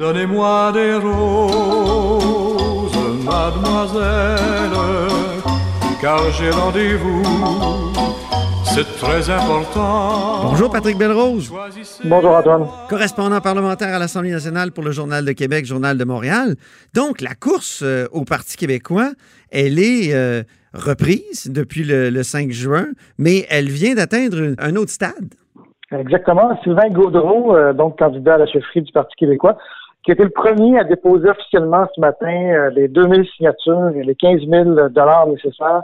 Donnez-moi des roses, mademoiselle, car j'ai rendez-vous. C'est très important. Bonjour Patrick Belrose. Bonjour Antoine. Correspondant parlementaire à l'Assemblée nationale pour le Journal de Québec, Journal de Montréal. Donc, la course euh, au Parti québécois, elle est euh, reprise depuis le, 5 juin, mais elle vient d'atteindre un autre stade. Exactement. Sylvain Gaudreau, euh, donc candidat à la chefferie du Parti québécois, qui était le premier à déposer officiellement ce matin euh, les 2000 signatures et les 15 000 dollars nécessaires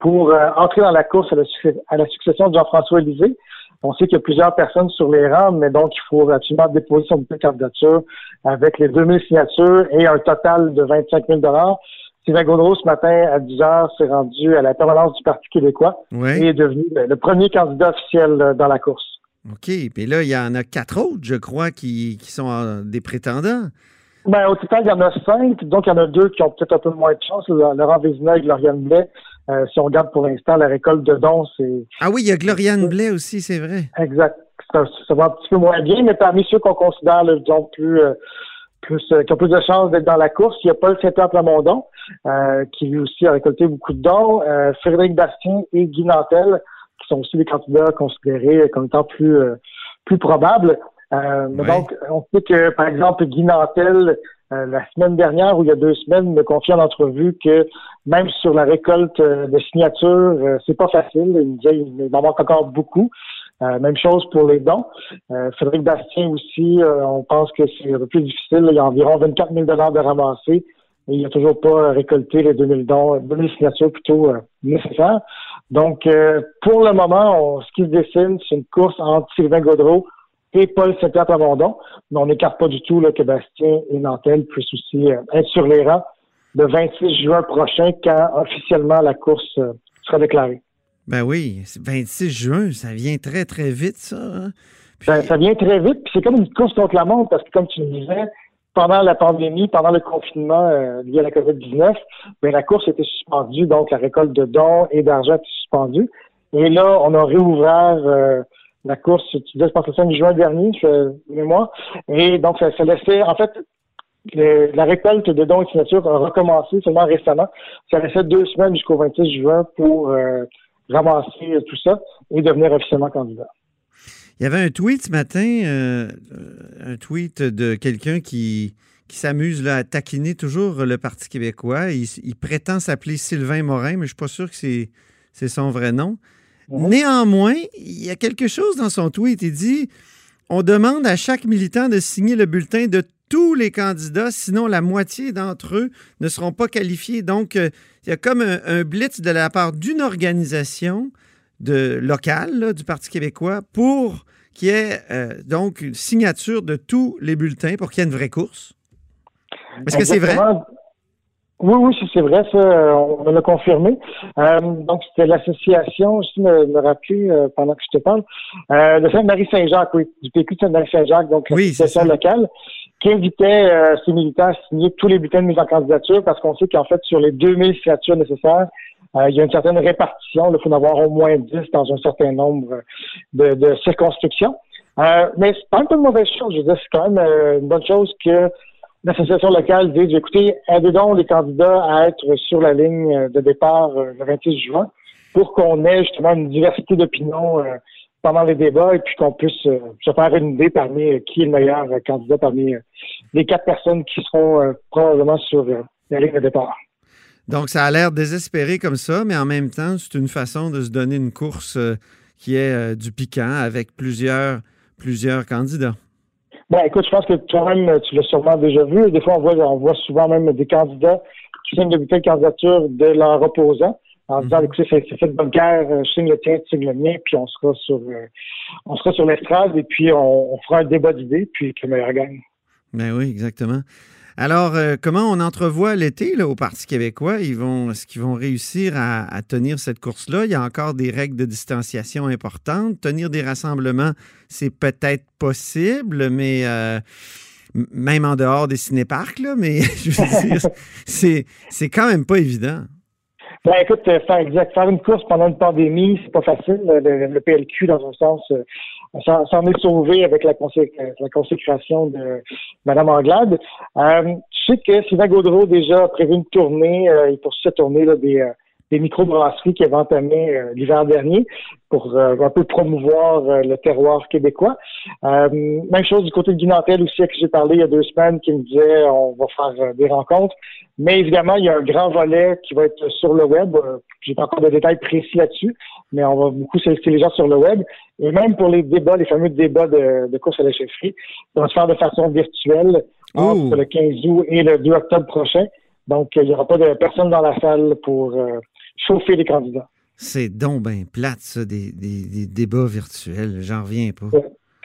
pour euh, entrer dans la course à la, succession de Jean-François Lisée. On sait qu'il y a plusieurs personnes sur les rangs, mais donc il faut absolument déposer son candidature avec les 2000 signatures et un total de 25 000 dollars. Sylvain Gaudreau, ce matin, à 10 heures, s'est rendu à la permanence du Parti québécois et est devenu le premier candidat officiel euh, dans la course. OK. Puis là, il y en a quatre autres, je crois, qui, sont euh, des prétendants. Ben, au total, il y en a cinq. Donc, il y en a deux qui ont peut-être un peu moins de chance. Laurent Vézina et Gloriane Blais. Euh, si on regarde pour l'instant la récolte de dons, c'est. Ah oui, il y a Gloriane Blais aussi, c'est vrai. Exact. Ça, va un petit peu moins bien, mais parmi ceux qu'on considère, là, disons, plus. Euh, plus, qui ont plus de chances d'être dans la course. Il y a Paul Saint-Pierre Plamondon, qui lui aussi a récolté beaucoup de dons. Frédéric Bastien et Guy Nantel, qui sont aussi des candidats considérés comme étant plus, euh, plus probables. Euh, Donc, on sait que, par exemple, Guy Nantel, euh, la semaine dernière ou il y a deux semaines, me confie en entrevue que même sur la récolte euh, de signatures, c'est pas facile. Il me disait il en manque encore beaucoup. même chose pour les dons. Frédéric Bastien aussi, on pense que c'est un peu plus difficile. Il y a environ 24 000 de ramasser et il n'a toujours pas récolté les 2000 dons, 2000 signatures plutôt nécessaires. Donc, euh, pour le moment, ce qui se dessine, c'est une course entre Sylvain Gaudreau et Paul Saint-Pierre Plamondon, mais on n'écarte pas du tout là, que Bastien et Nantel puissent aussi euh, être sur les rangs le 26 juin prochain, quand officiellement la course euh, sera déclarée. Ben oui, 26 juin, ça vient très, très vite, ça. Hein? Ben, ça vient très vite, puis c'est comme une course contre la montre, parce que comme tu le disais, pendant la pandémie, pendant le confinement euh, lié à la COVID-19, ben, la course était suspendue, donc la récolte de dons et d'argent était suspendue. Et là, on a réouvert euh, la course, tu disais, je pense, le 5 juin dernier, je. Et donc, ça, ça laissait, en fait, la récolte de dons et signatures a recommencé seulement récemment. Ça laissait deux semaines jusqu'au 26 juin pour euh, ramasser tout ça et devenir officiellement candidat. Il y avait un tweet ce matin, euh, un tweet de quelqu'un qui, qui s'amuse à taquiner toujours le Parti québécois. Il, prétend s'appeler Sylvain Morin, mais je ne suis pas sûr que c'est son vrai nom. Néanmoins, il y a quelque chose dans son tweet. Il dit On demande à chaque militant de signer le bulletin de tous les candidats, sinon la moitié d'entre eux ne seront pas qualifiés. Donc, euh, il y a comme un blitz de la part d'une organisation de local du Parti québécois pour qu'il y ait euh, donc une signature de tous les bulletins pour qu'il y ait une vraie course. Est-ce que c'est vrai? Oui, oui, c'est vrai, ça, on l'a confirmé. Euh, donc, c'était l'association, je me, me rappeler euh, pendant que je te parle, de Sainte-Marie-Saint-Jacques, oui, du PQ de Sainte-Marie-Saint-Jacques, donc l'association locale, qui invitait ses militants à signer tous les bulletins de mise en candidature parce qu'on sait qu'en fait, sur les 2000 signatures nécessaires, euh, il y a une certaine répartition. Il faut en avoir au moins 10 dans un certain nombre de, circonscriptions. Euh, mais c'est pas un peu de mauvaise chose. Je veux dire, c'est quand même euh, une bonne chose que l'association locale dise, écoutez, aidez donc les candidats à être sur la ligne de départ le 26 juin pour qu'on ait justement une diversité d'opinions pendant les débats et puis qu'on puisse se faire une idée parmi qui est le meilleur candidat parmi les quatre personnes qui seront probablement sur la ligne de départ. Donc, ça a l'air désespéré comme ça, mais en même temps, c'est une façon de se donner une course euh, qui est euh, du piquant avec plusieurs, plusieurs candidats. Bon, écoute, je pense que toi-même, tu l'as sûrement déjà vu. Des fois, on voit, on voit souvent même des candidats qui signent de telle candidature de leur opposant en disant mhm. écoutez, c'est fait de bonne guerre, euh, je signe le tien, tu signes le mien, puis on sera sur on sera sur l'estrade et puis on, fera un débat d'idées, puis que le meilleur gagne. Ben oui, exactement. Alors, euh, comment on entrevoit l'été au Parti québécois? Ils vont, est-ce qu'ils vont réussir à, tenir cette course-là? Il y a encore des règles de distanciation importantes. Tenir des rassemblements, c'est peut-être possible, mais euh, même en dehors des cinéparcs, là, mais je veux c'est, quand même pas évident. Ben, écoute, euh, faire une course pendant une pandémie, c'est pas facile. Le, PLQ, dans un sens, s'en est sauvé avec la, consécration de Mme Anglade. Euh, je sais que Sylvain Gaudreau déjà a prévu une tournée, euh, il poursuit cette tournée là, des, euh, des microbrasseries qui avait entamé euh, l'hiver dernier pour un peu promouvoir le terroir québécois. même chose du côté de Guinantel aussi, à qui j'ai parlé il y a deux semaines, qui me disait on va faire des rencontres. Mais évidemment, il y a un grand volet qui va être sur le web. J'ai pas encore de détails précis là-dessus, mais on va beaucoup solliciter les gens sur le web. Et même pour les débats, les fameux débats de, de course à la chefferie, ça va se faire de façon virtuelle entre le 15 août et le 2 octobre prochain. Donc, il n'y aura pas de personne dans la salle pour euh, chauffer les candidats. C'est donc bien plate, ça, des, débats virtuels. J'en reviens pas.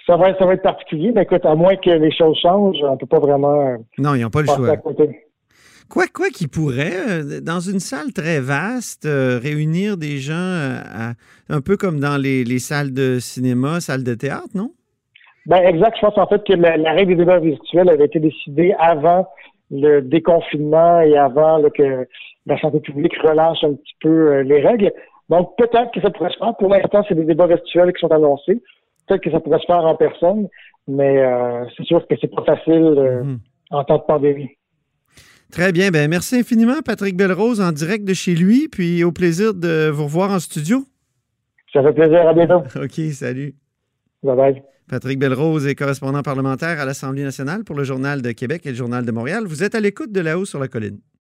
Ça va, ça va être particulier, mais écoute, à moins que les choses changent, on ne peut pas vraiment. Euh, non, ils n'ont pas le choix. Quoi, quoi qu'ils pourraient, euh, dans une salle très vaste, réunir des gens un peu comme dans les, les, salles de cinéma, salles de théâtre, non? Ben exact. Je pense en fait que la, règle des débats virtuels avait été décidée avant le déconfinement et avant que la santé publique relâche un petit peu euh, les règles. Donc peut-être que ça pourrait se faire. Pour l'instant, c'est des débats virtuels qui sont annoncés. Peut-être que ça pourrait se faire en personne, mais euh, c'est sûr que c'est pas facile euh, mhm. en temps de pandémie. Très bien. Ben merci infiniment, Patrick Belrose, en direct de chez lui, puis au plaisir de vous revoir en studio. Ça fait plaisir. À bientôt. OK, salut. Bye bye. Patrick Belrose est correspondant parlementaire à l'Assemblée nationale pour le Journal de Québec et le Journal de Montréal. Vous êtes à l'écoute de là-haut sur la colline.